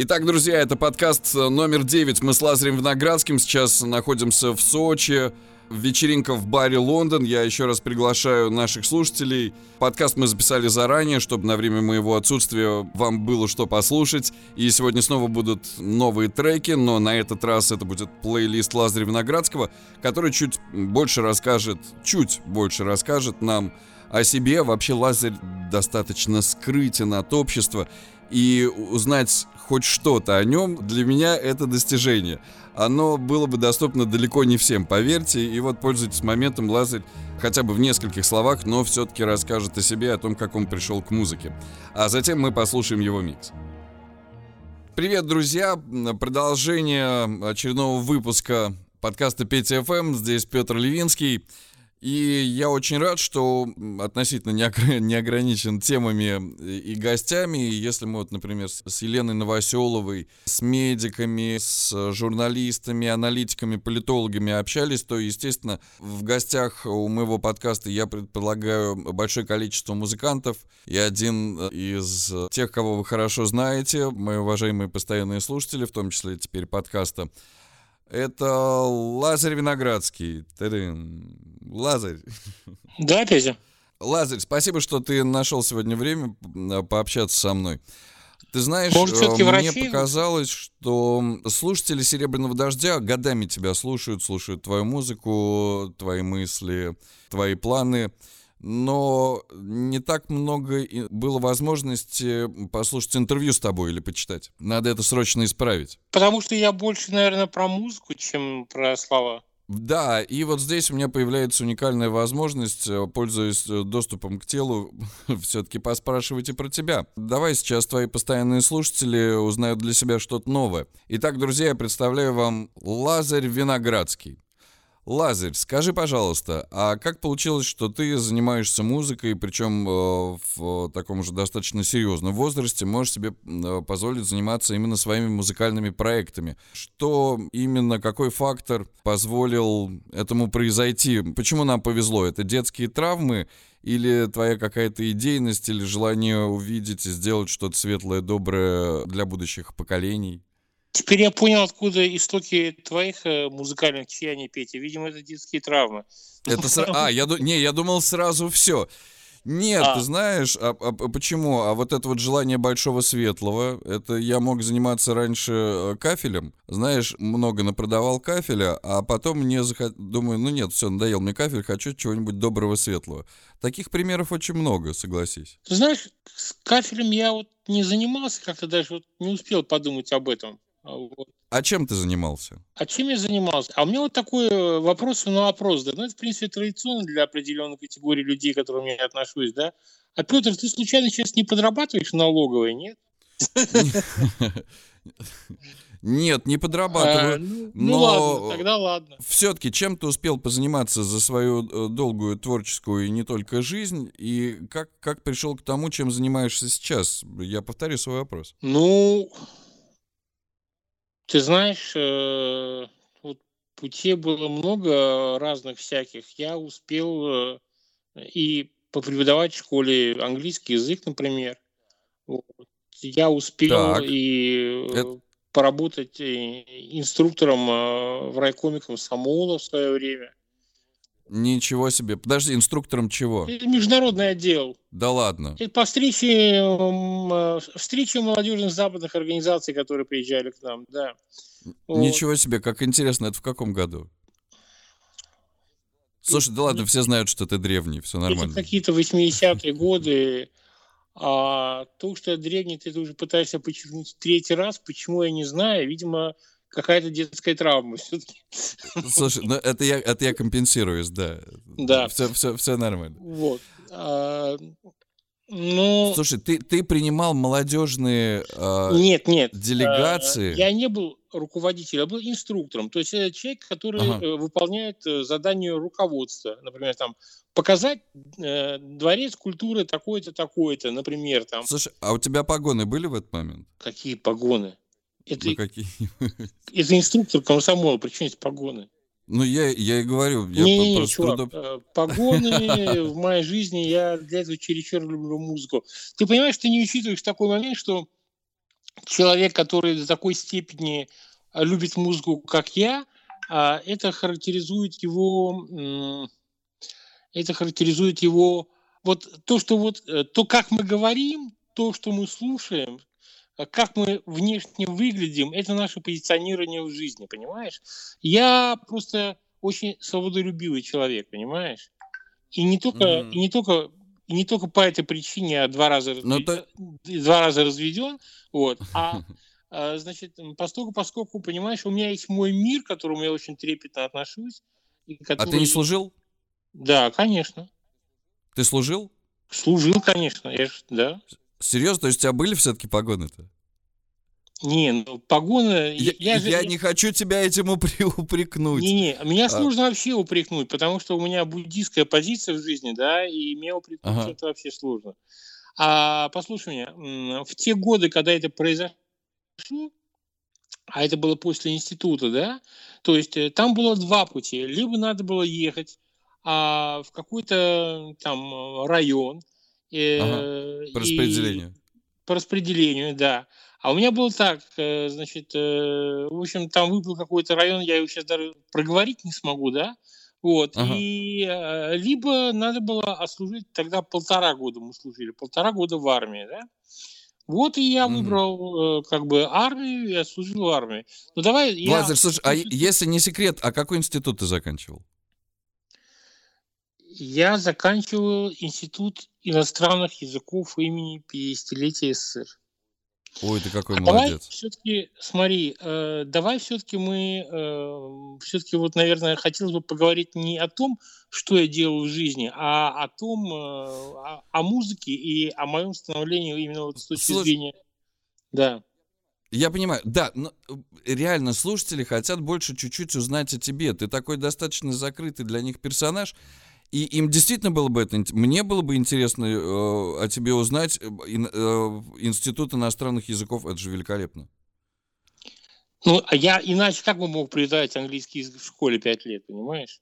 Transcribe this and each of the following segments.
Итак, друзья, это подкаст номер 9. Мы с Лазарем Виноградским сейчас находимся в Сочи. Вечеринка в баре Лондон. Я еще раз приглашаю наших слушателей. Подкаст мы записали заранее, чтобы на время моего отсутствия вам было что послушать. И сегодня снова будут новые треки, но на этот раз это будет плейлист Лазаря Виноградского, который чуть больше расскажет, чуть больше расскажет нам о себе. Вообще Лазарь достаточно скрытен от общества. И узнать хоть что-то о нем, для меня это достижение. Оно было бы доступно далеко не всем, поверьте. И вот, пользуйтесь моментом, Лазарь хотя бы в нескольких словах, но все-таки расскажет о себе, о том, как он пришел к музыке. А затем мы послушаем его микс. Привет, друзья! Продолжение очередного выпуска подкаста Петя ФМ. Здесь Петр Левинский. И я очень рад, что относительно не ограничен темами и гостями. Если мы, вот, например, с Еленой Новоселовой, с медиками, с журналистами, аналитиками, политологами общались, то, естественно, в гостях у моего подкаста я предполагаю большое количество музыкантов. И один из тех, кого вы хорошо знаете, мои уважаемые постоянные слушатели, в том числе теперь подкаста, это Лазарь Виноградский. Та-дын. Лазарь. Да, Петя. Лазарь, спасибо, что ты нашел сегодня время пообщаться со мной. Ты знаешь, Может, мне врачи? показалось, что слушатели «Серебряного дождя» годами тебя слушают, слушают твою музыку, твои мысли, твои планы но не так много было возможности послушать интервью с тобой или почитать. Надо это срочно исправить. Потому что я больше, наверное, про музыку, чем про слова. Да, и вот здесь у меня появляется уникальная возможность, э, пользуясь э, доступом к телу, все-таки поспрашивать и про тебя. Давай сейчас твои постоянные слушатели узнают для себя что-то новое. Итак, друзья, я представляю вам Лазарь Виноградский. Лазарь, скажи, пожалуйста, а как получилось, что ты занимаешься музыкой, причем э, в таком же достаточно серьезном возрасте, можешь себе э, позволить заниматься именно своими музыкальными проектами? Что именно, какой фактор позволил этому произойти? Почему нам повезло? Это детские травмы или твоя какая-то идейность, или желание увидеть и сделать что-то светлое, доброе для будущих поколений? Теперь я понял, откуда истоки твоих э, музыкальных чаяний, Петя. Видимо, это детские травмы. Это сра... А, я, не, я думал сразу все. Нет, а. ты знаешь, а, а, а почему? А вот это вот желание большого светлого, это я мог заниматься раньше э, кафелем. Знаешь, много напродавал кафеля, а потом мне захот... думаю, ну нет, все, надоел мне кафель, хочу чего-нибудь доброго светлого. Таких примеров очень много, согласись. Ты знаешь, с кафелем я вот не занимался, как-то даже вот не успел подумать об этом. А вот. А чем ты занимался? А чем я занимался? А у меня вот такой э, вопрос на вопрос, да. Ну, это, в принципе, традиционно для определенной категории людей, к которым я отношусь, да. А, Петр, ты случайно сейчас не подрабатываешь налоговой, нет? Нет, не подрабатываю. А, ну, ну но ладно, тогда ладно. Все-таки чем ты успел позаниматься за свою э, долгую творческую и не только жизнь, и как, как пришел к тому, чем занимаешься сейчас? Я повторю свой вопрос. Ну, ты знаешь, э, вот путей было много разных всяких. Я успел э, и попреподавать в школе английский язык, например. Вот. Я успел так. и э, Это... поработать инструктором в райкоме комсомола в свое время. Ничего себе. Подожди, инструктором чего? Международный отдел. Да ладно. Это по встрече, э, встрече молодежных западных организаций, которые приезжали к нам, да. Ничего вот. себе, как интересно, это в каком году? Слушай, да ладно, все знают, что ты древний, все нормально. Это какие-то 80-е годы, а то, что я древний, ты уже пытаешься подчеркнуть третий раз, почему я не знаю, видимо, какая-то детская травма все-таки. Слушай, ну это я, это я компенсируюсь, да. Да. Все, все, все нормально. Вот. А, ну... Слушай, ты, ты принимал молодежные а, нет, нет, делегации? А, я не был руководителем, я был инструктором. То есть это человек, который ага. Э, выполняет э, задание руководства. Например, там показать э, дворец культуры такой-то, такой-то, например. Там. Слушай, а у тебя погоны были в этот момент? Какие погоны? Это, это инструктор комсомола, причем есть погоны. Ну, я, я и говорю. Я не, не, чувак, трудом... Э, погоны в моей жизни, я для этого чересчур люблю музыку. Ты понимаешь, ты не учитываешь такой момент, что человек, который до такой степени любит музыку, как я, а, это характеризует его, это характеризует его, вот то, что вот, э, то, как мы говорим, то, что мы слушаем, как мы внешне выглядим, это наше позиционирование в жизни, понимаешь? Я просто очень свободолюбивый человек, понимаешь? И не только, mm-hmm. и не только, и не только по этой причине я два раза, разведен, то... два раза разведен, вот, а А, значит, поскольку, поскольку, понимаешь, у меня есть мой мир, к которому я очень трепетно отношусь. И который... А ты не служил? Да, конечно. Ты служил? Служил, конечно, я ж, да. Серьезно? То есть у тебя были все-таки погоны-то? Не, ну погоны... Я, я, же... я не хочу тебя этим упри... упрекнуть. Не-не, меня а... сложно вообще упрекнуть, потому что у меня буддийская позиция в жизни, да, и меня упрекнуть ага. это вообще сложно. А послушай меня, в те годы, когда это произошло, а это было после института, да, то есть э, там было два пути. Либо надо было ехать а, в какой-то там район. Э, ага, по распределению. по распределению, да. А у меня было так, э, значит, э, в общем, там выпал какой-то район, я его сейчас даже проговорить не смогу, да, вот, ага. и э, либо надо было отслужить, тогда полтора года мы служили, полтора года в армии, да, вот и я выбрал mm-hmm. как бы армию, я служил в армии. Ну давай я... Лазарь, слушай, а если не секрет, а какой институт ты заканчивал? Я заканчивал институт иностранных языков имени 50-летия СССР. Ой, ты какой а молодец. Давай все-таки, смотри, э, давай все-таки мы, э, все-таки вот, наверное, хотелось бы поговорить не о том, что я делал в жизни, а о том, э, о, о музыке и о моем становлении именно вот с точки Слушай, зрения... Да. Я понимаю, да, но э, реально слушатели хотят больше чуть-чуть узнать о тебе. Ты такой достаточно закрытый для них персонаж. И им действительно было бы это... Мне было бы интересно э, о тебе узнать. Э, э, Институт иностранных языков, это же великолепно. Ну, а я иначе как бы мог преподавать английский язык в школе пять лет, понимаешь?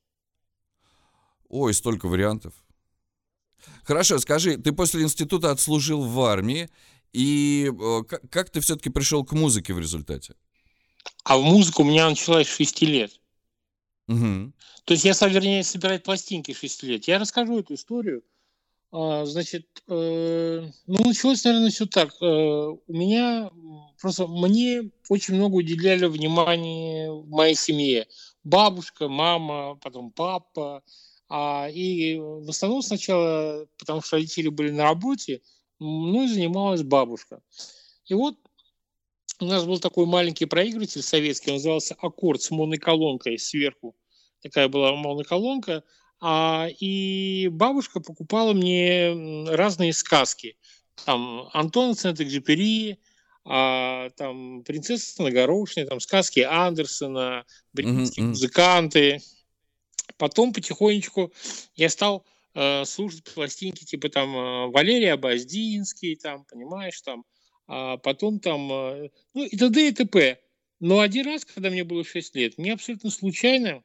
Ой, столько вариантов. Хорошо, скажи, ты после института отслужил в армии, и э, как, как ты все-таки пришел к музыке в результате? А в музыку у меня началась с 6 лет. Угу. То есть я стал, вернее, собирать пластинки 6 лет. Я расскажу эту историю. А, значит, э, ну, началось, наверное, все так. Э, у меня просто мне очень много уделяли внимания в моей семье. Бабушка, мама, потом папа. А, и в основном сначала, потому что родители были на работе, мной занималась бабушка. И вот у нас был такой маленький проигрыватель советский, он назывался «Аккорд» с моноколонкой сверху. Такая была моноколонка. А, и бабушка покупала мне разные сказки. Там Антон Сент-Экзюпери, а, там «Принцесса на горошине», там сказки Андерсона, британские mm-hmm. музыканты. Потом потихонечку я стал э, слушать пластинки типа там э, Валерий Абаздинский, там, понимаешь, там, а потом там, э, ну и т.д. и т.п. Но один раз, когда мне было 6 лет, мне абсолютно случайно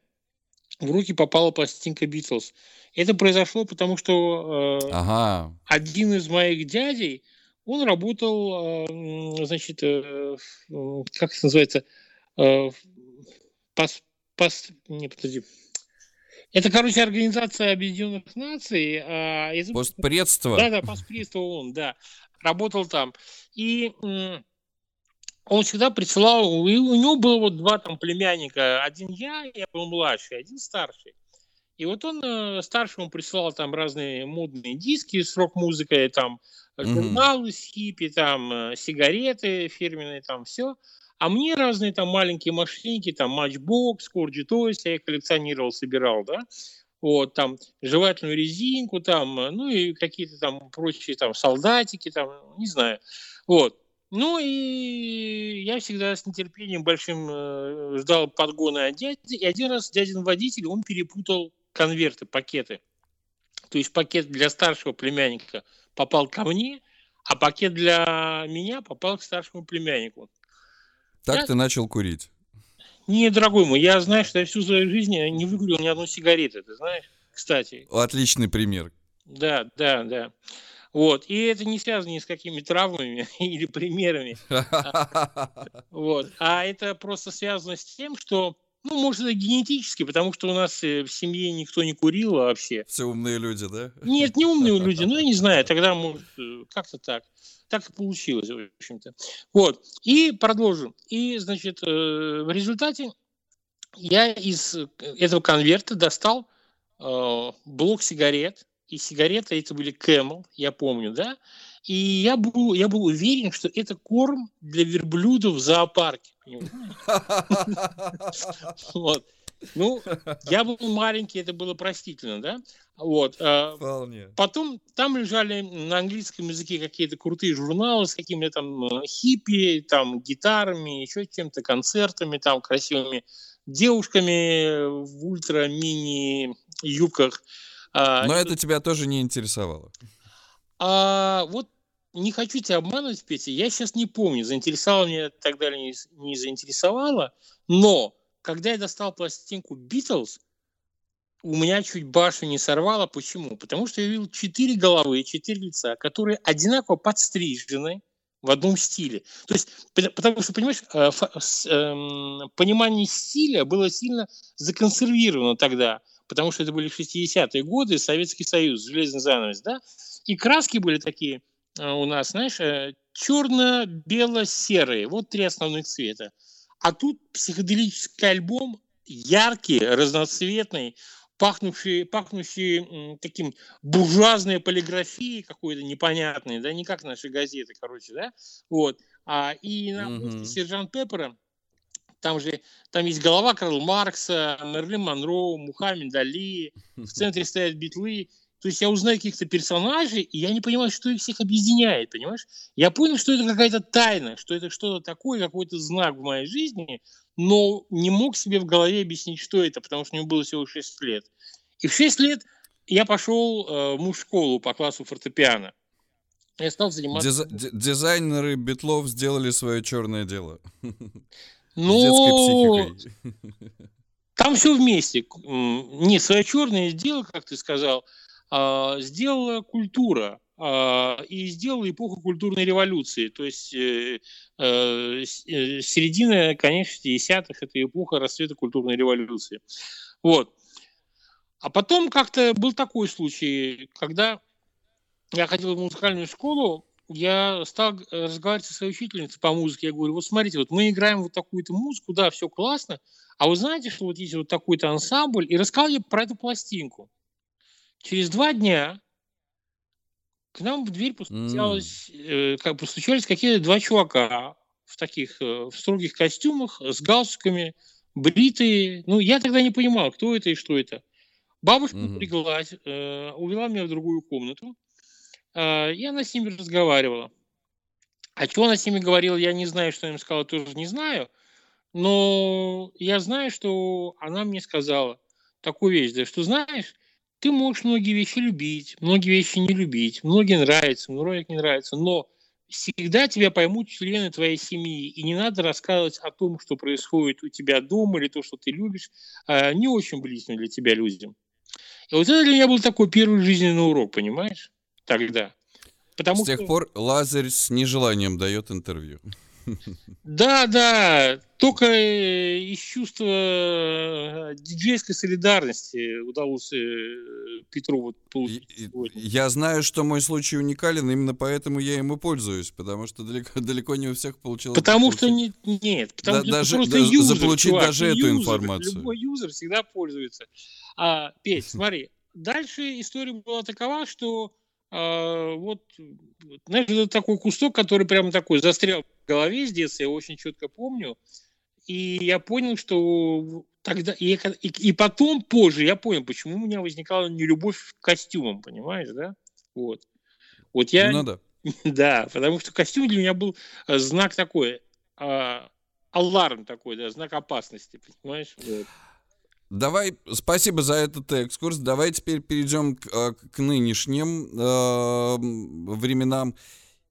в руки попала пластинка Битлз. Это произошло потому, что э, ага. один из моих дядей, он работал, э, значит, э, как это называется, э, пас, пас, не, подожди, это, короче, Организация Объединенных Наций. А, из... Постпредство. Да, да, постпредство ООН, да. Работал там. И он всегда присылал, и у него было вот два там племянника. Один я, я был младший, один старший. И вот он э, старшему присылал там разные модные диски с рок-музыкой, там журналы mm-hmm. с хиппи, там э, сигареты фирменные, там все. А мне разные там маленькие машинки, там Matchbox, Corgi Toys, я их коллекционировал, собирал, да, вот, там, жевательную резинку, там, ну, и какие-то там прочие там солдатики, там, не знаю, вот. Ну, и я всегда с нетерпением большим э, ждал подгона от дяди, и один раз дядин водитель, он перепутал конверты, пакеты. То есть пакет для старшего племянника попал ко мне, а пакет для меня попал к старшему племяннику. Так я... ты начал курить? Не, дорогой мой, я знаю, что я всю свою жизнь не выкурил ни одной сигареты, ты знаешь, кстати. Отличный пример. Да, да, да. Вот. И это не связано ни с какими травмами или примерами. Вот. А это просто связано с тем, что ну, может, это генетически, потому что у нас э, в семье никто не курил вообще. Все умные люди, да? Нет, не умные люди, ну, я не знаю, тогда, может, э, как-то так. Так и получилось, в общем-то. Вот, и продолжим. И, значит, э, в результате я из этого конверта достал блок сигарет, и сигареты эти были Camel, я помню, да, и я был, я был уверен, что это корм для верблюдов в зоопарке. Вот. Ну, я был маленький, это было простительно, да? Вот. А Вполне. Потом там лежали на английском языке какие-то крутые журналы с какими-то там э, хиппи, там гитарами, еще чем-то, концертами, там красивыми девушками в ультра-мини юбках. А, Но это тебя тоже не интересовало. А вот не хочу тебя обманывать, Петя, я сейчас не помню, заинтересовало меня тогда или не, не заинтересовало, но когда я достал пластинку Beatles, у меня чуть башню не сорвало. Почему? Потому что я видел четыре головы, четыре лица, которые одинаково подстрижены в одном стиле. То есть, потому что, понимаешь, э, эм, понимание стиля было сильно законсервировано тогда, потому что это были 60-е годы, Советский Союз, железный занавес, да, и краски были такие э, у нас, знаешь, э, черно-бело-серые, вот три основных цвета. А тут психоделический альбом, яркий, разноцветный, пахнувший, пахнущий таким буржуазной полиграфией какой-то непонятной, да, не как наши газеты, короче, да, вот. А, и на mm-hmm. сержант Пеппера там же там есть голова Карла Маркса, Мерлин Монро, Мухаммед Али, в центре стоят битлы. То есть я узнаю каких-то персонажей, и я не понимаю, что их всех объединяет, понимаешь? Я понял, что это какая-то тайна, что это что-то такое, какой-то знак в моей жизни, но не мог себе в голове объяснить, что это, потому что мне было всего 6 лет. И в 6 лет я пошел э, в муж-школу по классу фортепиано. Я стал заниматься... Диз... Дизайнеры Битлов сделали свое черное дело. Ну, там все вместе. Не свое черное дело, как ты сказал, а, сделала культура а, и сделала эпоху культурной революции. То есть э, э, э, середина, конечно, 60-х – это эпоха расцвета культурной революции. Вот. А потом как-то был такой случай, когда я ходил в музыкальную школу, я стал разговаривать со своей учительницей по музыке. Я говорю, вот смотрите, вот мы играем вот такую-то музыку, да, все классно, а вы знаете, что вот есть вот такой-то ансамбль, и рассказывали про эту пластинку. Через два дня к нам в дверь постучалось, mm. э, как постучались какие-то два чувака в таких э, в строгих костюмах с галстуками, бритые. Ну, я тогда не понимал, кто это и что это. Бабушка mm-hmm. э, увела меня в другую комнату, э, и она с ними разговаривала. А что она с ними говорила, я не знаю, что им сказала, тоже не знаю. Но я знаю, что она мне сказала такую вещь, да, что знаешь, ты можешь многие вещи любить, многие вещи не любить, многие нравятся, многие не нравятся, но всегда тебя поймут члены твоей семьи, и не надо рассказывать о том, что происходит у тебя дома или то, что ты любишь, а, не очень близким для тебя людям. И вот это для меня был такой первый жизненный урок, понимаешь, тогда. Потому С тех что... пор Лазарь с нежеланием дает интервью. Да, да, только э, из чувства э, диджейской солидарности удалось э, Петру вот получить сегодня. Я знаю, что мой случай уникален, именно поэтому я им и пользуюсь, потому что далеко, далеко не у всех получилось. Потому что не, нет, потому да, что даже, просто да, юзер, заполучить чувак, даже эту юзер, информацию. Любой юзер всегда пользуется. А, Петь, смотри, дальше история была такова, что а, вот, знаешь, это такой кусок, который прямо такой застрял в голове с детства, я очень четко помню. И я понял, что тогда... И, и, и потом, позже, я понял, почему у меня возникала нелюбовь к костюмам, понимаешь, да? Вот. Вот я... Ну да. Да, потому что костюм для меня был э, знак такой, а, аларм такой, да, знак опасности, понимаешь? Вот. Давай, спасибо за этот экскурс. Давай теперь перейдем к, э, к нынешним э, временам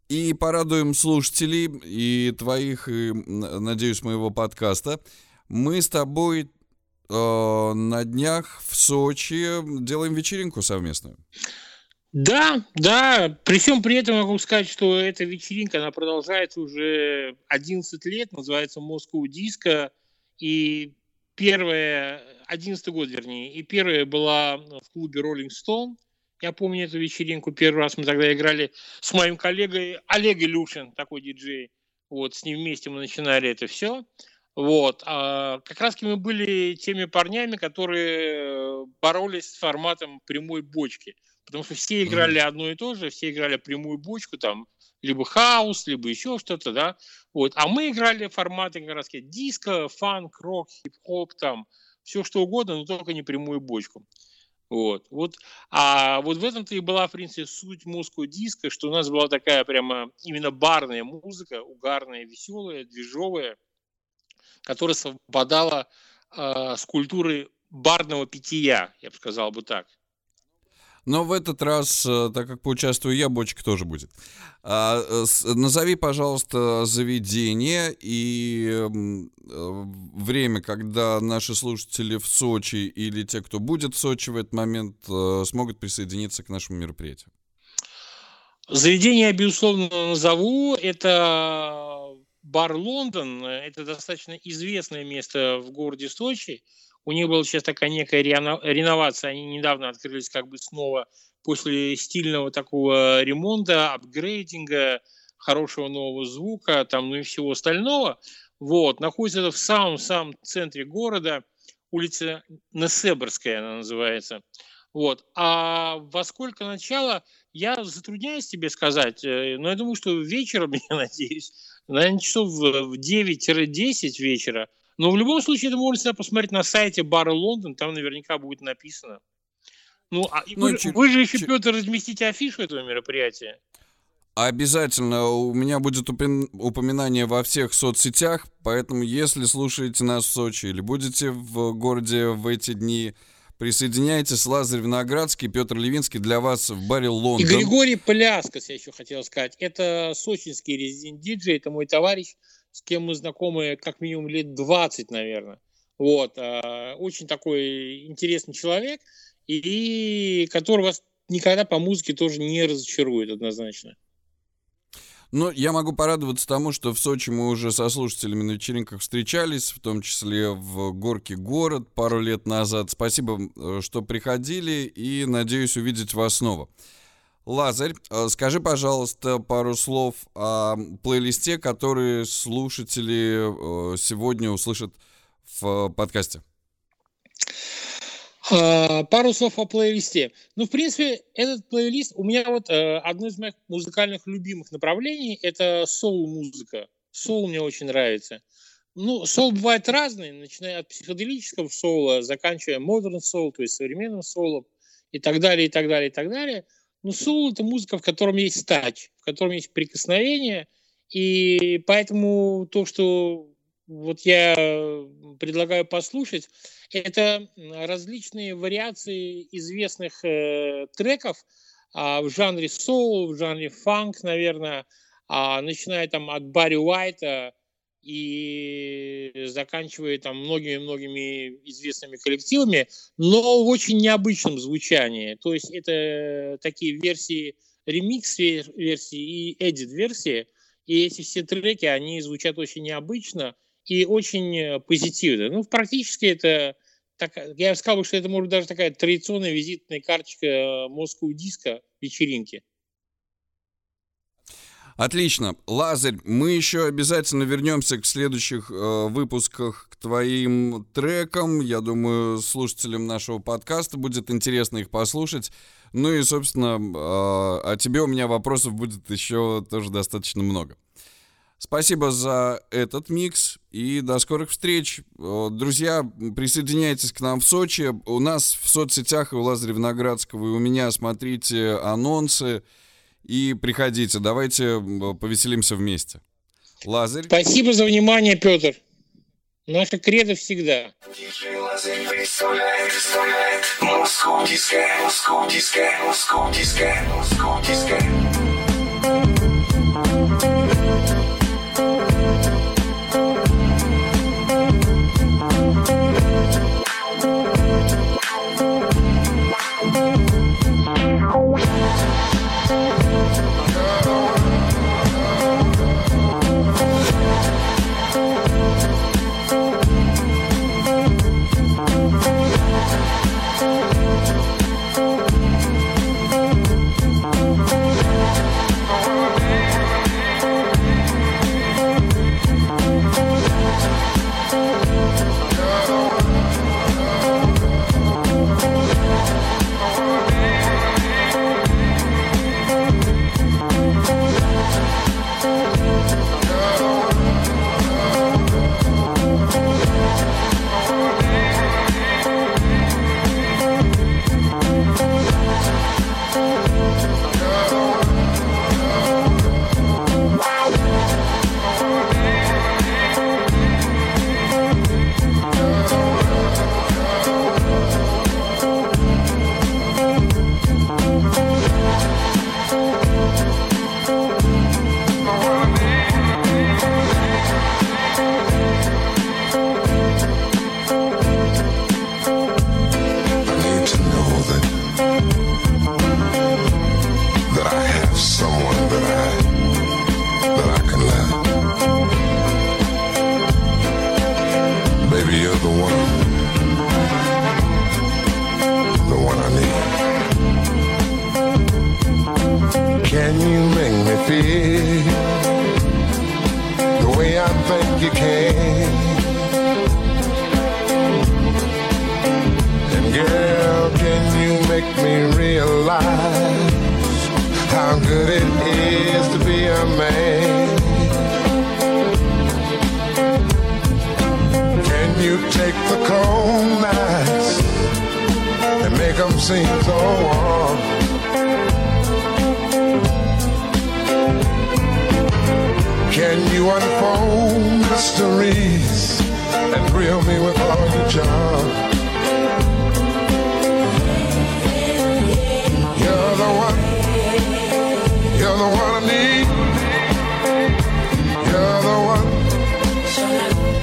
и порадуем слушателей и твоих, и, надеюсь, моего подкаста. Мы с тобой э, на днях в Сочи делаем вечеринку совместную. Да, да. При всем при этом могу сказать, что эта вечеринка, она продолжается уже 11 лет, называется Moscow Disco. И первая, 11 год вернее, и первая была в клубе Rolling Stone. Я помню эту вечеринку, первый раз мы тогда играли с моим коллегой Олег Илюшин, такой диджей. Вот, с ним вместе мы начинали это все. Вот. А как раз мы были теми парнями, которые боролись с форматом прямой бочки. Потому что все играли mm-hmm. одно и то же, все играли прямую бочку, там, либо хаос, либо еще что-то, да. Вот. А мы играли форматы как раз диско, фанк, рок, хип-хоп, там, все что угодно, но только не прямую бочку. Вот, вот. А вот в этом-то и была, в принципе, суть музыку диска, что у нас была такая прямо именно барная музыка, угарная, веселая, движовая, которая совпадала э, с культурой барного питья, я бы сказал бы так. Но в этот раз, э, так как поучаствую я, бочка тоже будет. А, э, назови, пожалуйста, заведение и э, время, когда наши слушатели в Сочи или те, кто будет в Сочи в этот момент, смогут присоединиться к нашему мероприятию. Заведение я, безусловно, назову. Это бар Лондон. Это достаточно известное место в городе Сочи. У них была сейчас такая некая реновация. Они недавно открылись как бы снова после стильного такого ремонта, апгрейдинга, хорошего нового звука, там, ну и всего остального. Вот, находится это в самом-самом центре города, улица Несебрская она называется. Вот. А во сколько начало, я затрудняюсь тебе сказать, э, но я думаю, что вечером, я надеюсь, наверное, часов в 9-10 вечера – но в любом случае это можно всегда посмотреть на сайте Бара Лондон, там наверняка будет написано. Ну, а ну вы, чуть, вы же еще, чуть... Петр, разместите афишу этого мероприятия. Обязательно. У меня будет упоминание во всех соцсетях, поэтому если слушаете нас в Сочи или будете в городе в эти дни, присоединяйтесь. Лазарь Виноградский, Петр Левинский для вас в баре Лондон. И Григорий Пляскос, я еще хотел сказать. Это сочинский резидент диджей, это мой товарищ с кем мы знакомы как минимум лет 20, наверное. Вот. А, очень такой интересный человек, и который вас никогда по музыке тоже не разочарует однозначно. Ну, я могу порадоваться тому, что в Сочи мы уже со слушателями на вечеринках встречались, в том числе в Горке город пару лет назад. Спасибо, э, что приходили, и надеюсь увидеть вас снова. Лазарь, э, скажи, пожалуйста, пару слов о плейлисте, который слушатели э, сегодня услышат в подкасте. А, пару слов о плейлисте. Ну, в принципе, этот плейлист у меня вот э, одно из моих музыкальных любимых направлений – это соул-музыка. Соул мне очень нравится. Ну, соул бывает разный, начиная от психоделического соула, заканчивая модерн соул, то есть современным соулом и так далее, и так далее, и так далее – ну, соул – это музыка, в котором есть тач, в котором есть прикосновение, и поэтому то, что вот я предлагаю послушать, это различные вариации известных э, треков а, в жанре соул, в жанре фанк, наверное, а, начиная там от Барри Уайта, и заканчивая там многими-многими известными коллективами, но в очень необычном звучании. То есть это такие версии, ремикс-версии и эдит-версии, и эти все треки, они звучат очень необычно и очень позитивно. Ну, практически это, так, я бы сказал, что это может даже такая традиционная визитная карточка Москву диска вечеринки. Отлично. Лазарь, мы еще обязательно вернемся к следующих э, выпусках к твоим трекам. Я думаю, слушателям нашего подкаста будет интересно их послушать. Ну и, собственно, э, о тебе у меня вопросов будет еще тоже достаточно много. Спасибо за этот микс и до скорых встреч. Э, друзья, присоединяйтесь к нам в Сочи. У нас в соцсетях и у Лазаря Виноградского и у меня смотрите анонсы. И приходите, давайте повеселимся вместе. Лазарь. Спасибо за внимание, Петр. Наша кредо всегда. Москва, Москва, Москва, Москва,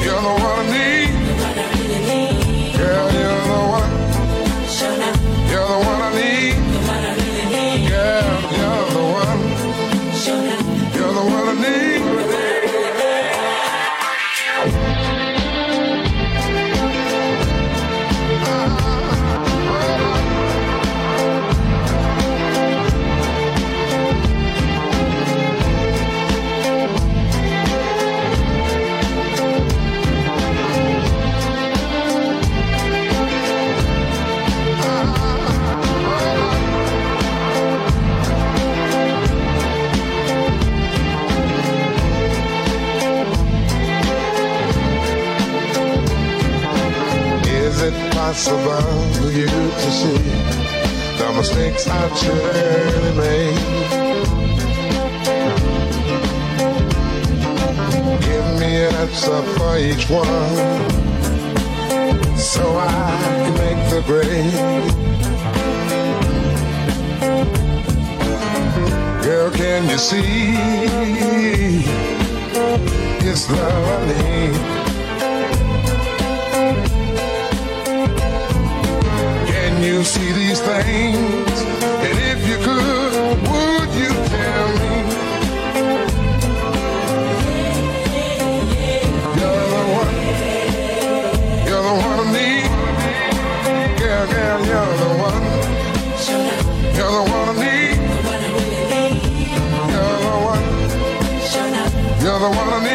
you're the one I need. Is it possible for you to see the mistakes I've surely made? Give me an answer for each one so I can make the grade. Girl, can you see it's love I need? You see these things? And if you could, would you tell me? You're the one, you're the one I need. Girl, girl, you're the one, you're the one I need. You're the one, you're the one I need.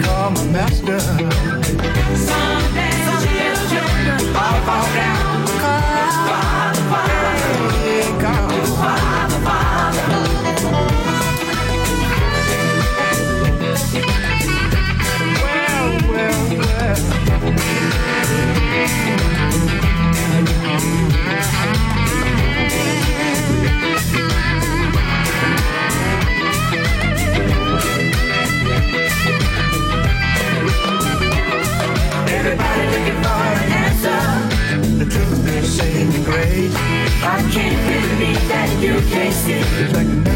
Call my master. Can't believe that you can't see.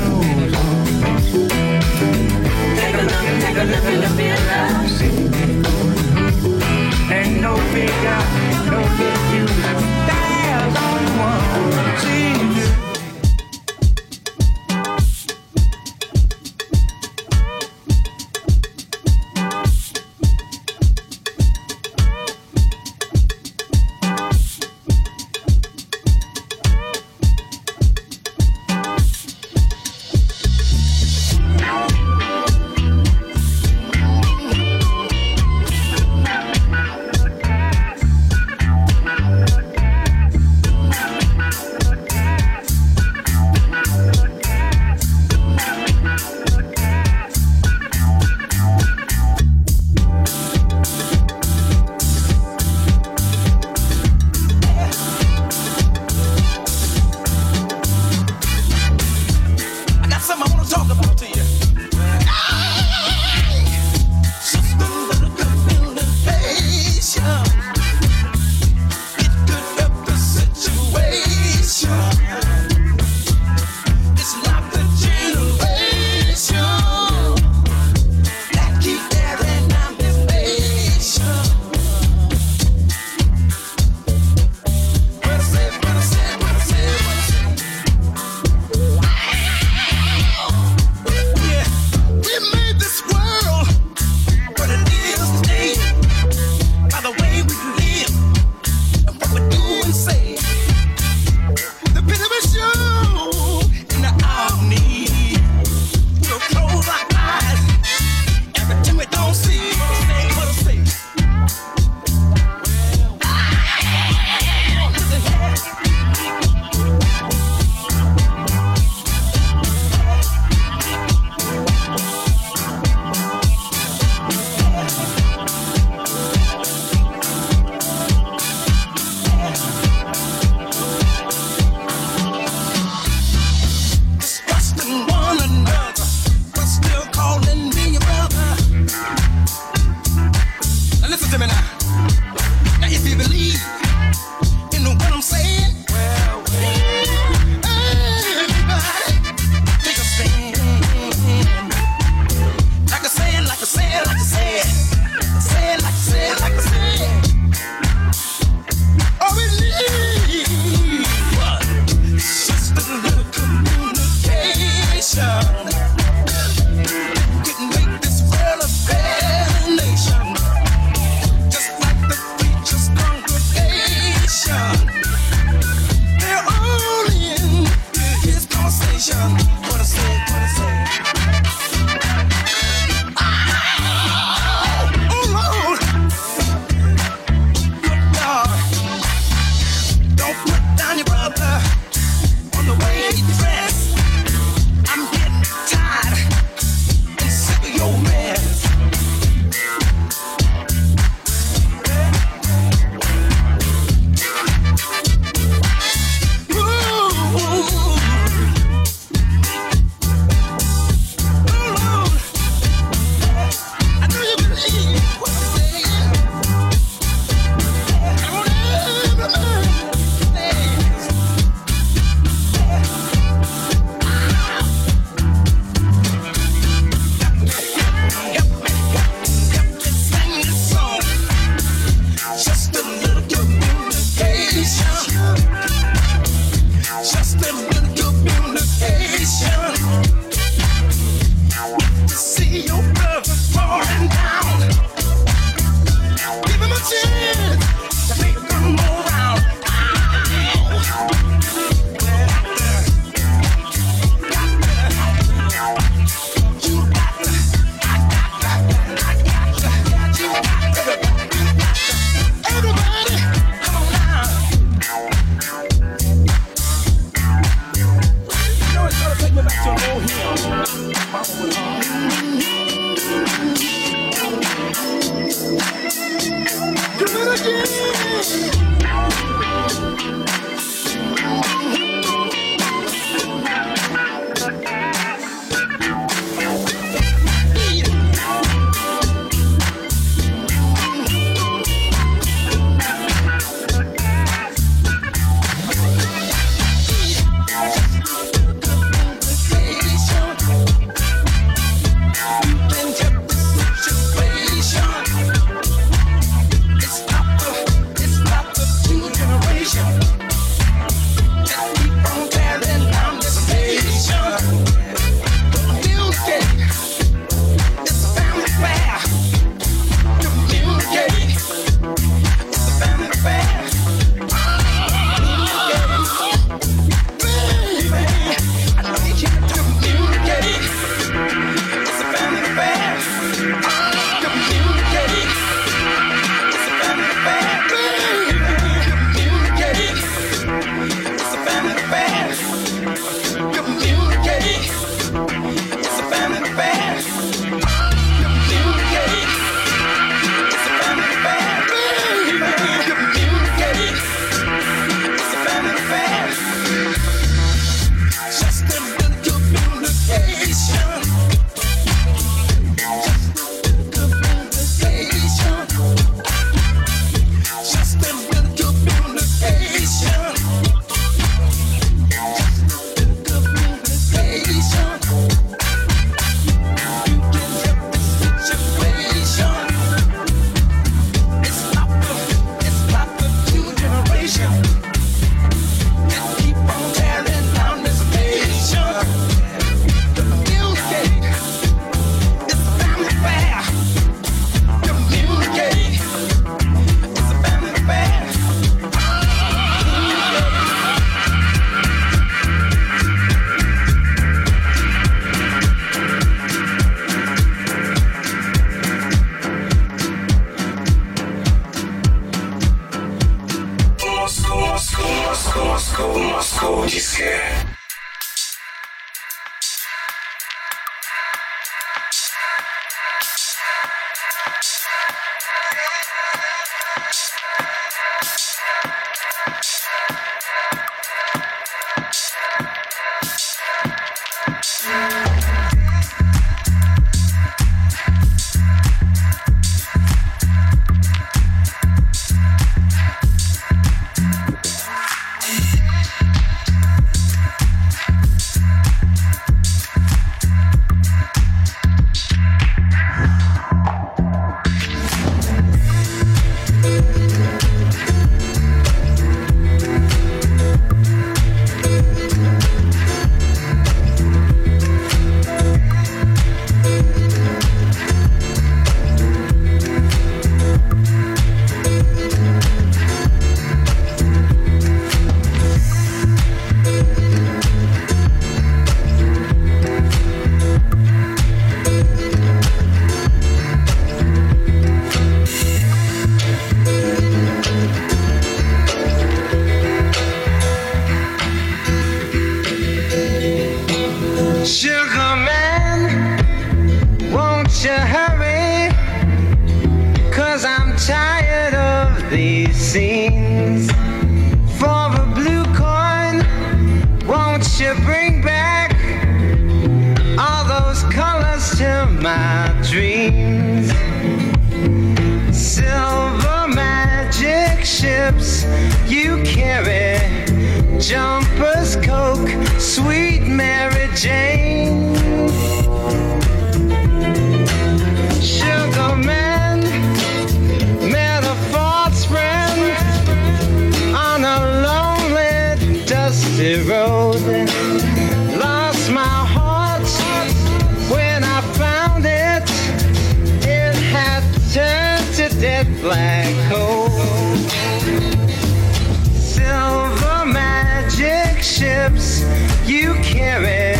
you carry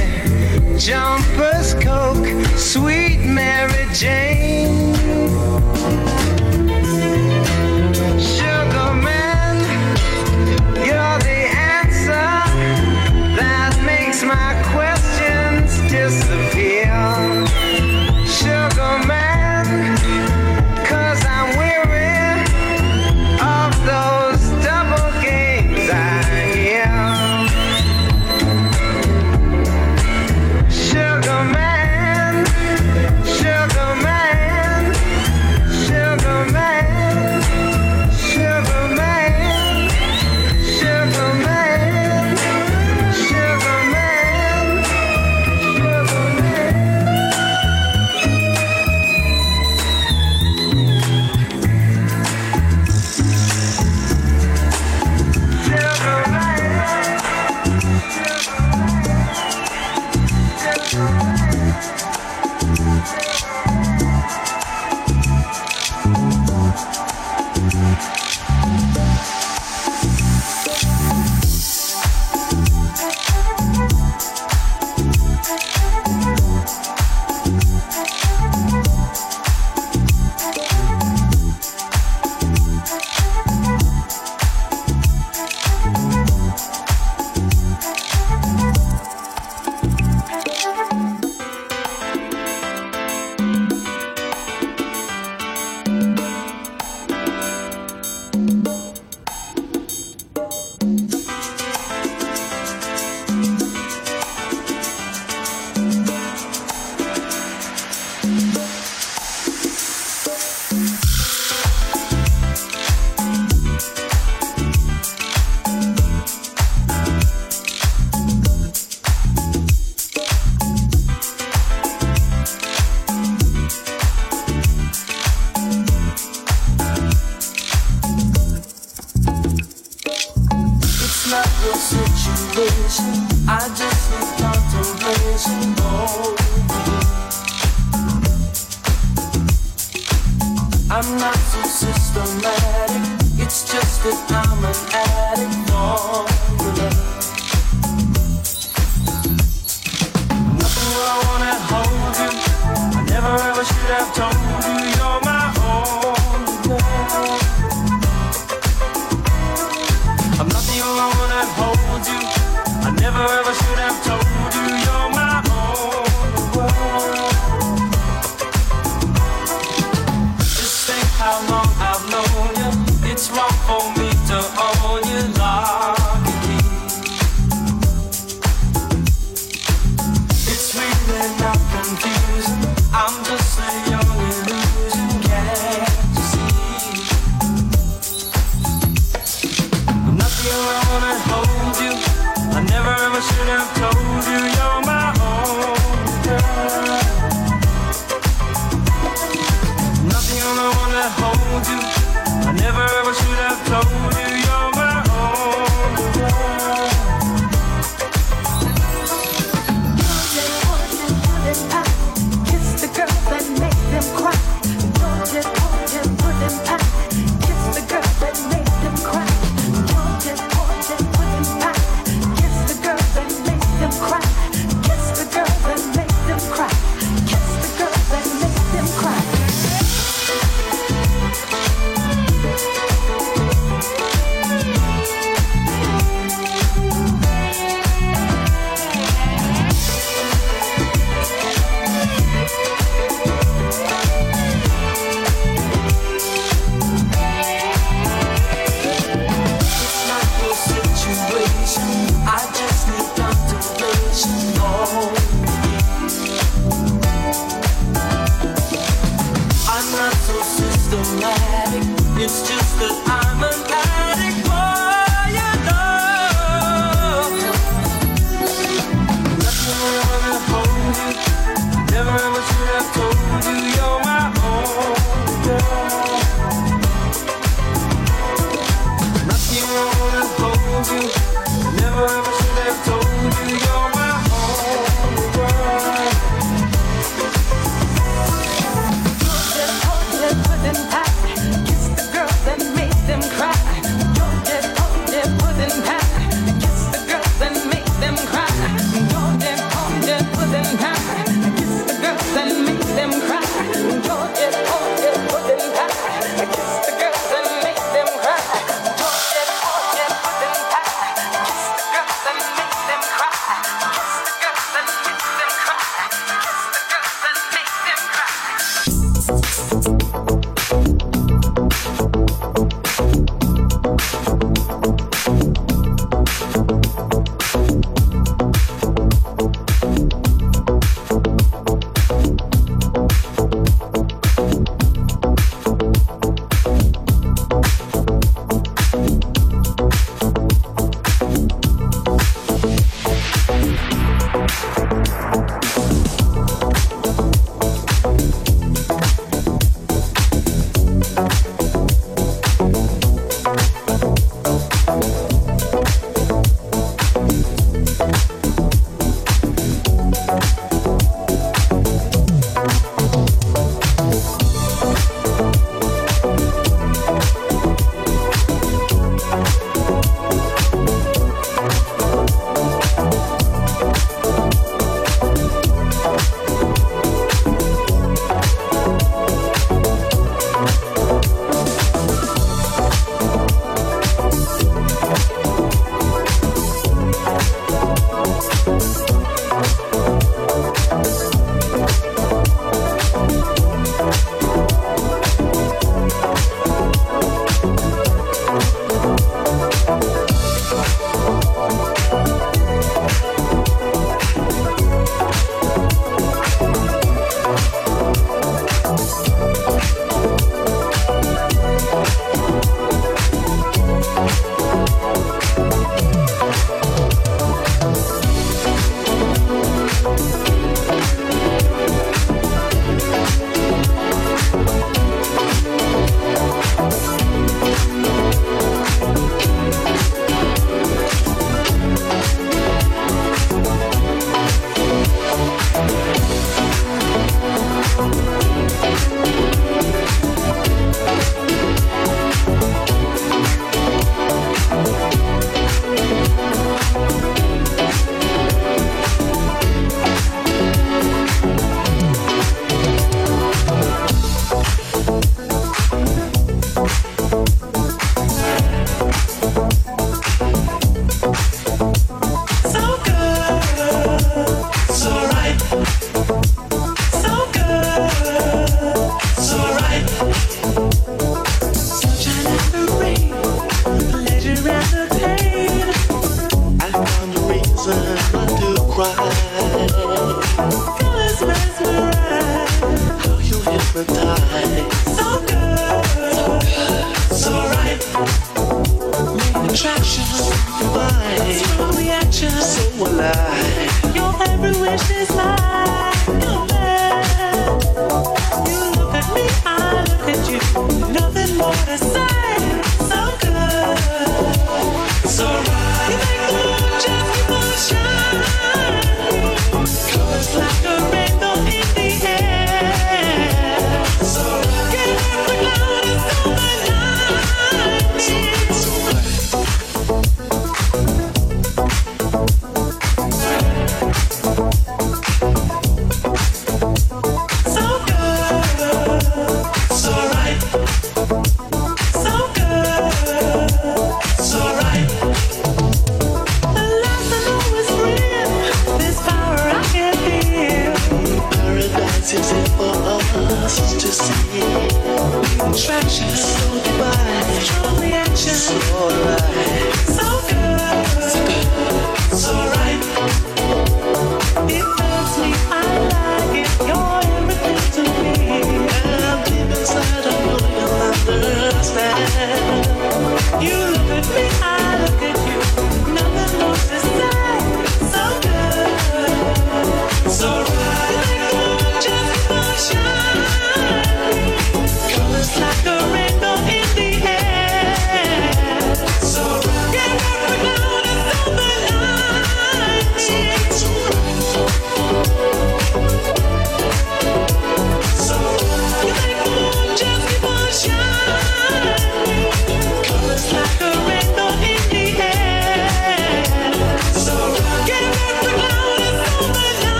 jumpers, coke, sweet.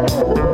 love.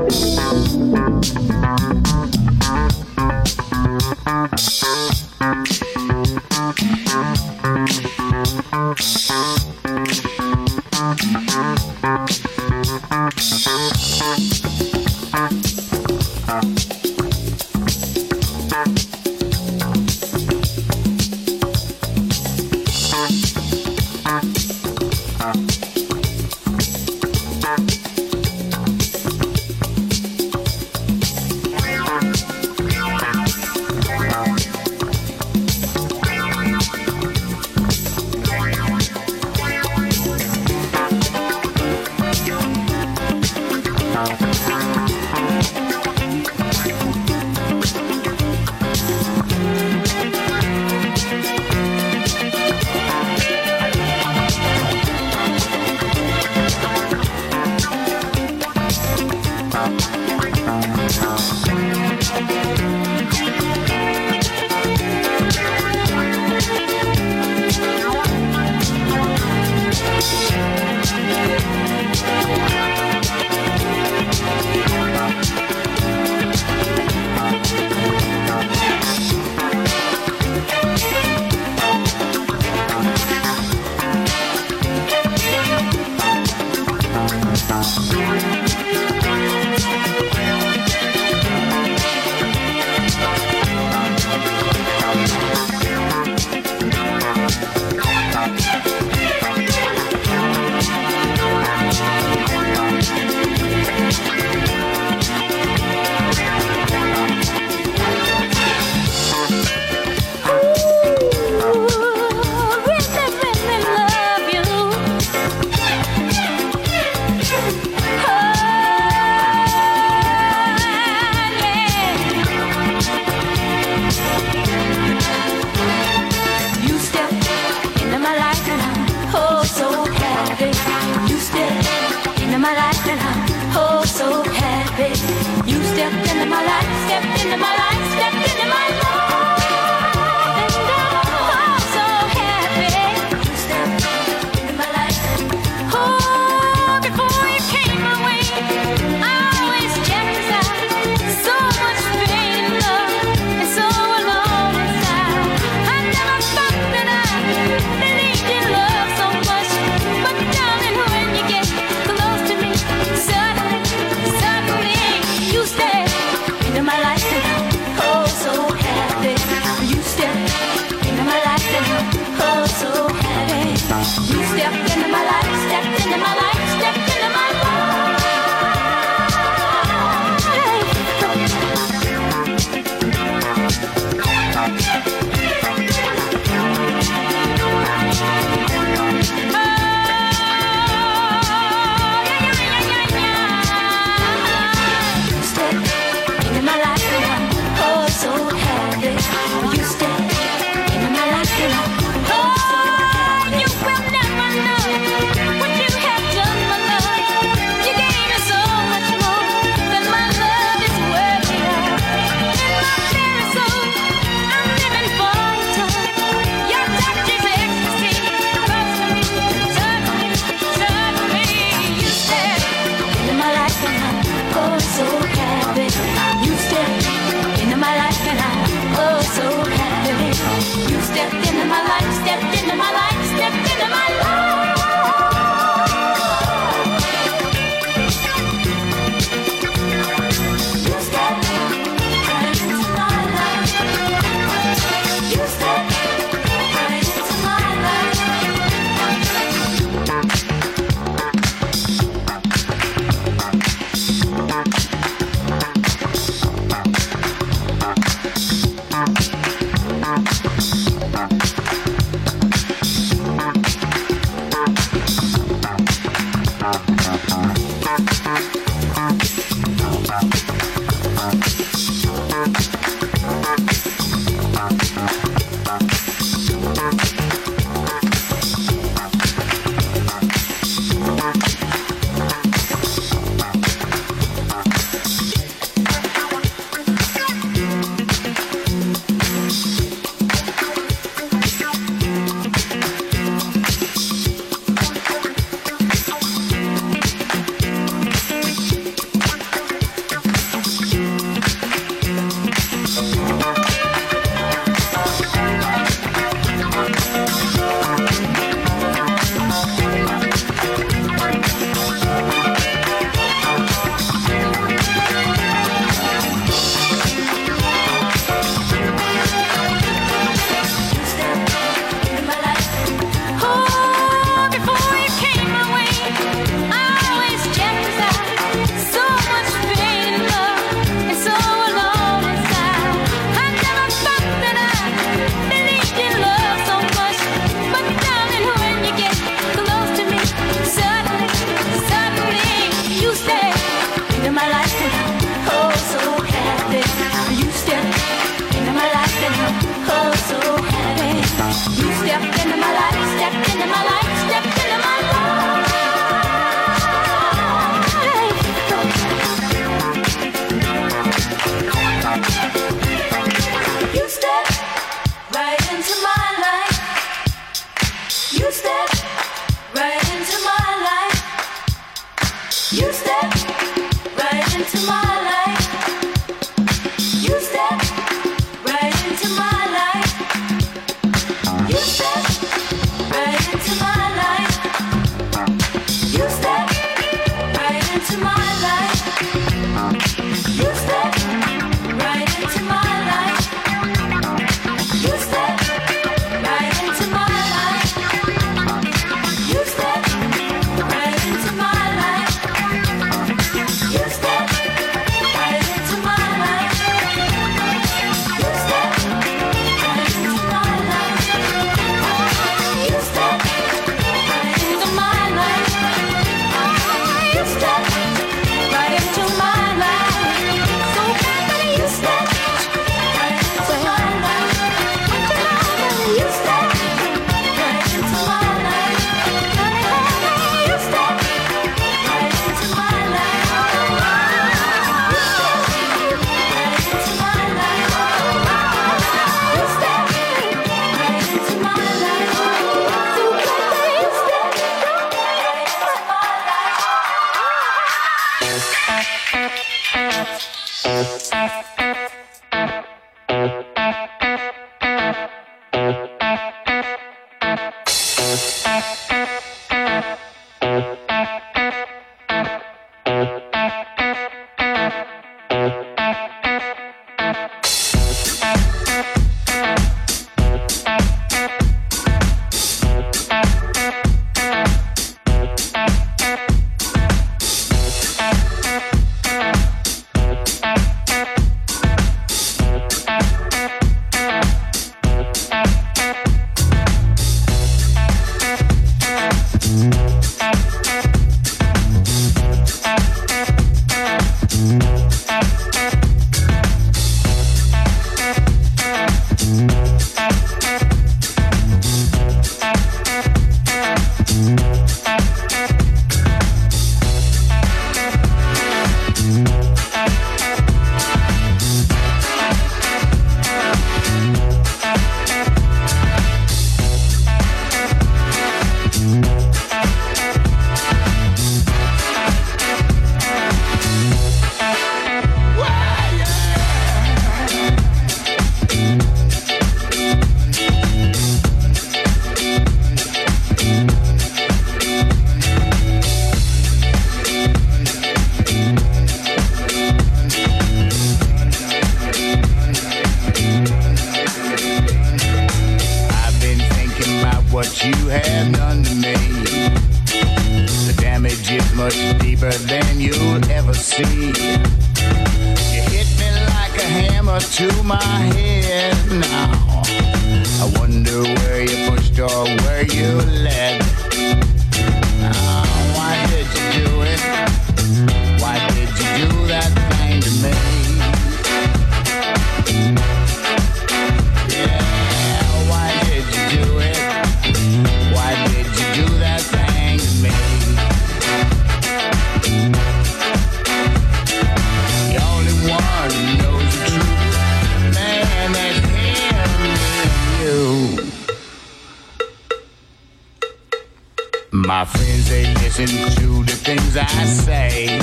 I say.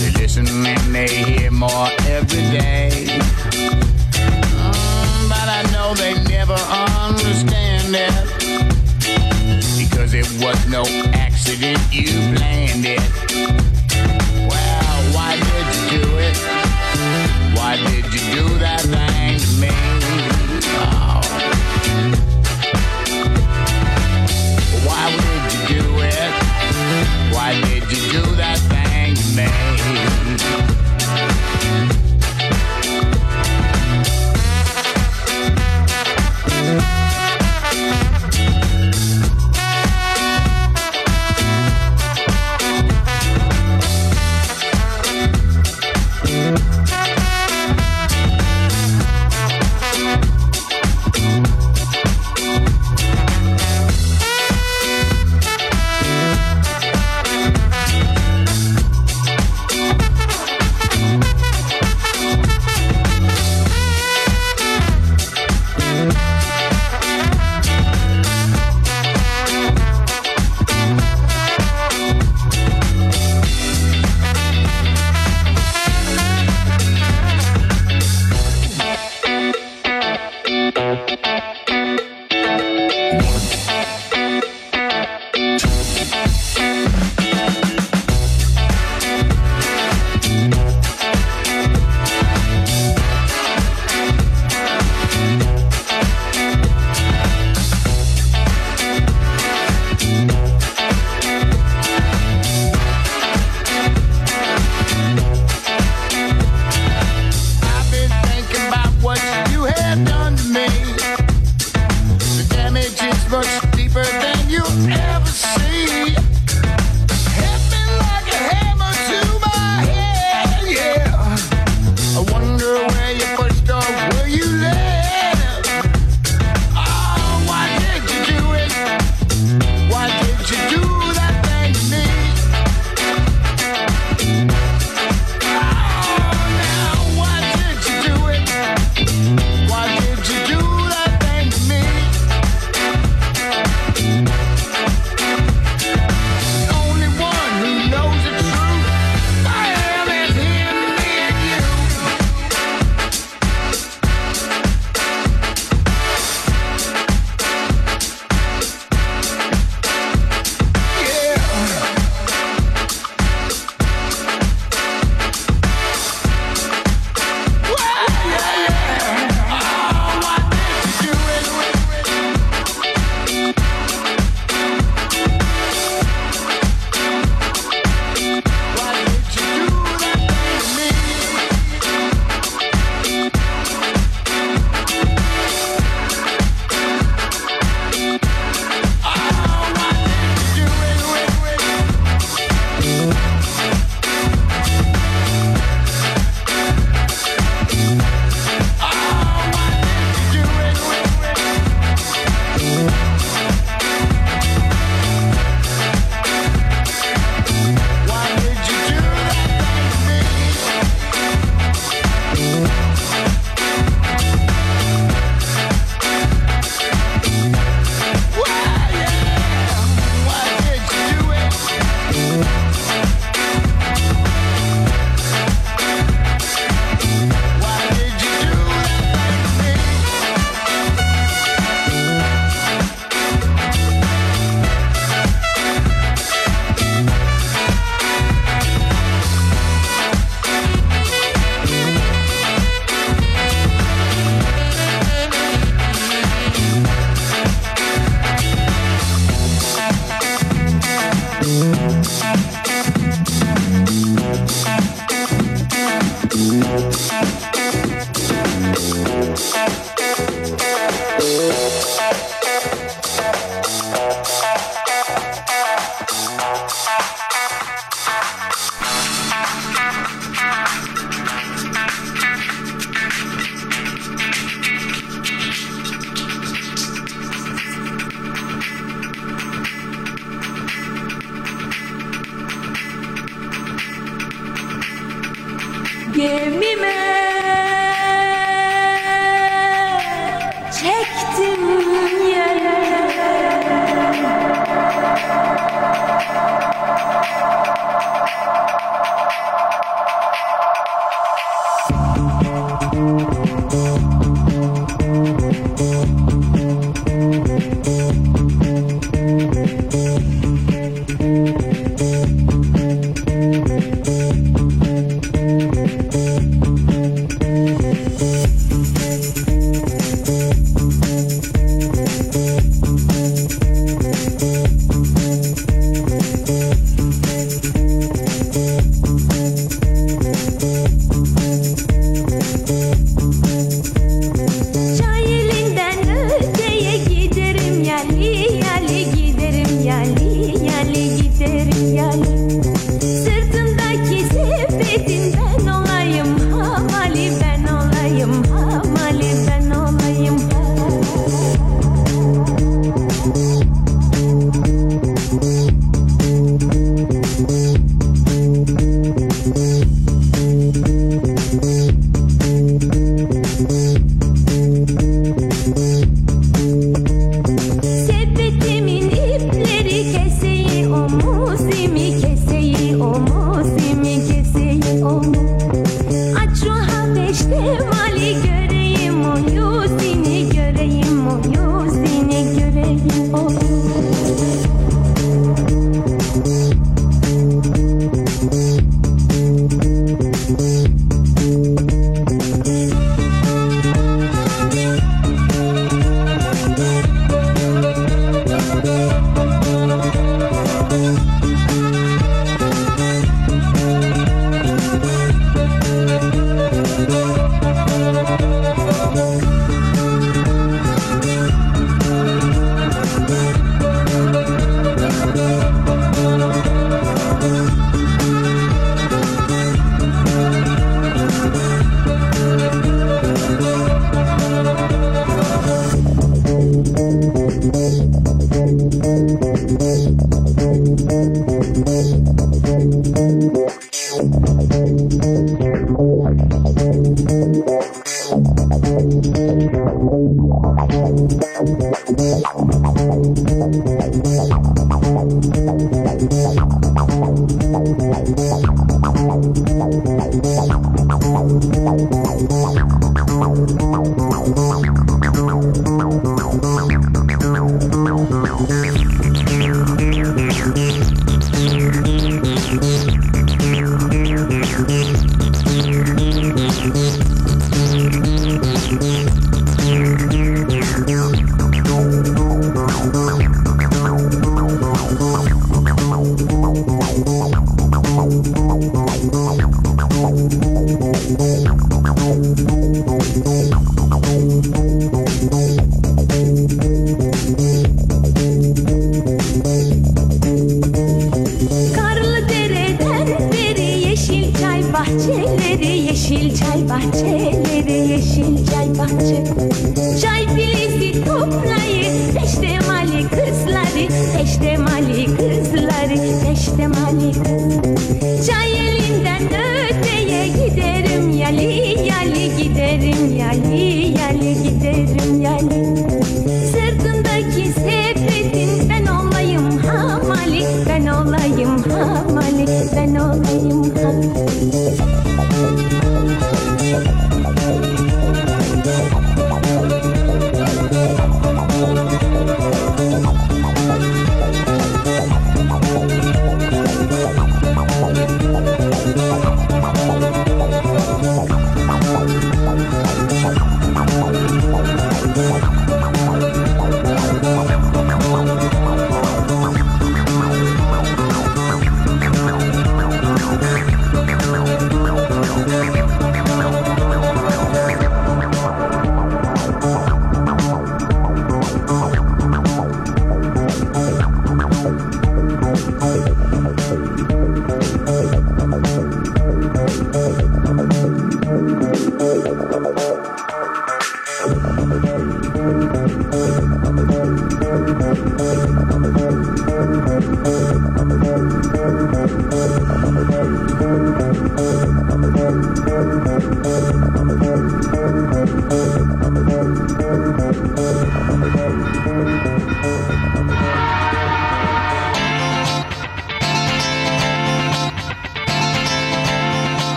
They listen and they hear more every day. Mm, but I know they never understand it because it was no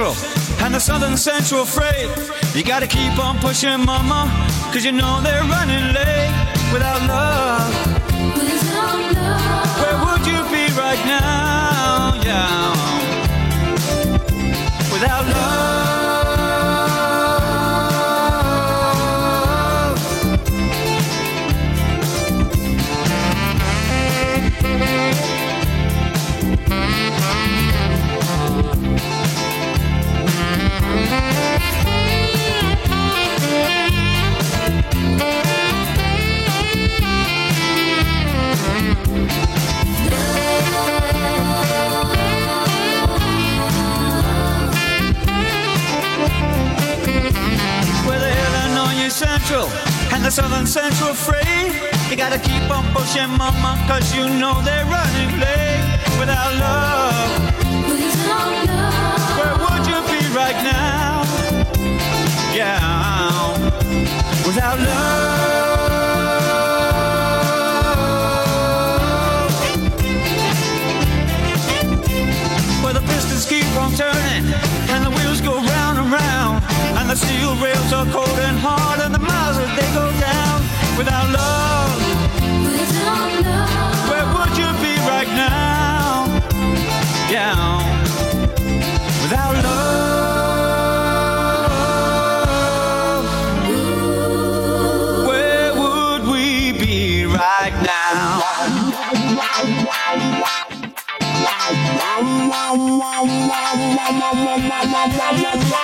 Central and the Southern Central Freight. You gotta keep on pushing, mama, cause you know they're running late without love. Where would you be right now? Yeah. Without love. Central and the Southern Central Freight. You gotta keep on pushing, mama, cause you know they're running late without love. Where would you be right now? Yeah, without love. Where the pistons keep on turning and the wheels go round and round, and the steel rails are cold and hard, down without love. Where would you be right now? Yeah, without love. Where would we be right now?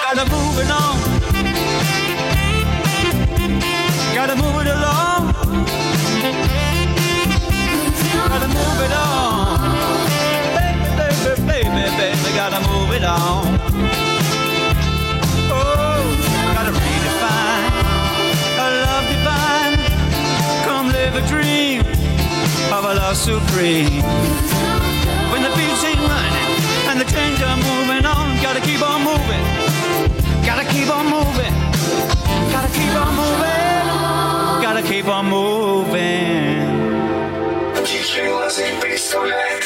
Gotta move it on. gotta move it on. Oh, gotta redefine a love divine. Come live a dream of a love supreme. When the beats ain't running and the chains are moving on, gotta keep on moving. Gotta keep on moving. Gotta keep on moving. Gotta keep on moving. Keep on moving.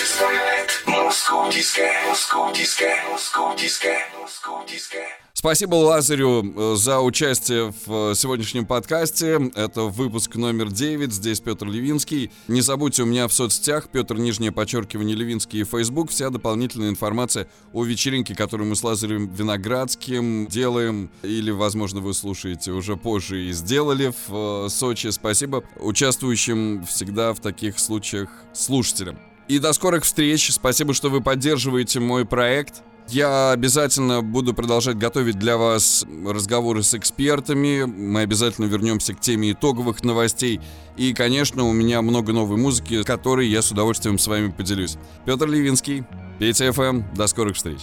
Спасибо Лазарю э, за участие в э, сегодняшнем подкасте. Это выпуск номер 9. Здесь Петр Левинский. Не забудьте, у меня в соцсетях Петр, нижнее подчеркивание, Левинский и Facebook. Вся дополнительная информация о вечеринке, которую мы с Лазарем Виноградским делаем. Или, возможно, вы слушаете уже позже и сделали в э, Сочи. Спасибо участвующим всегда в таких случаях слушателям. И до скорых встреч. Спасибо, что вы поддерживаете мой проект. Я обязательно буду продолжать готовить для вас разговоры с экспертами. Мы обязательно вернемся к теме итоговых новостей. И, конечно, у меня много новой музыки, которой я с удовольствием с вами поделюсь. Петр Левинский, Петя ФМ. До скорых встреч.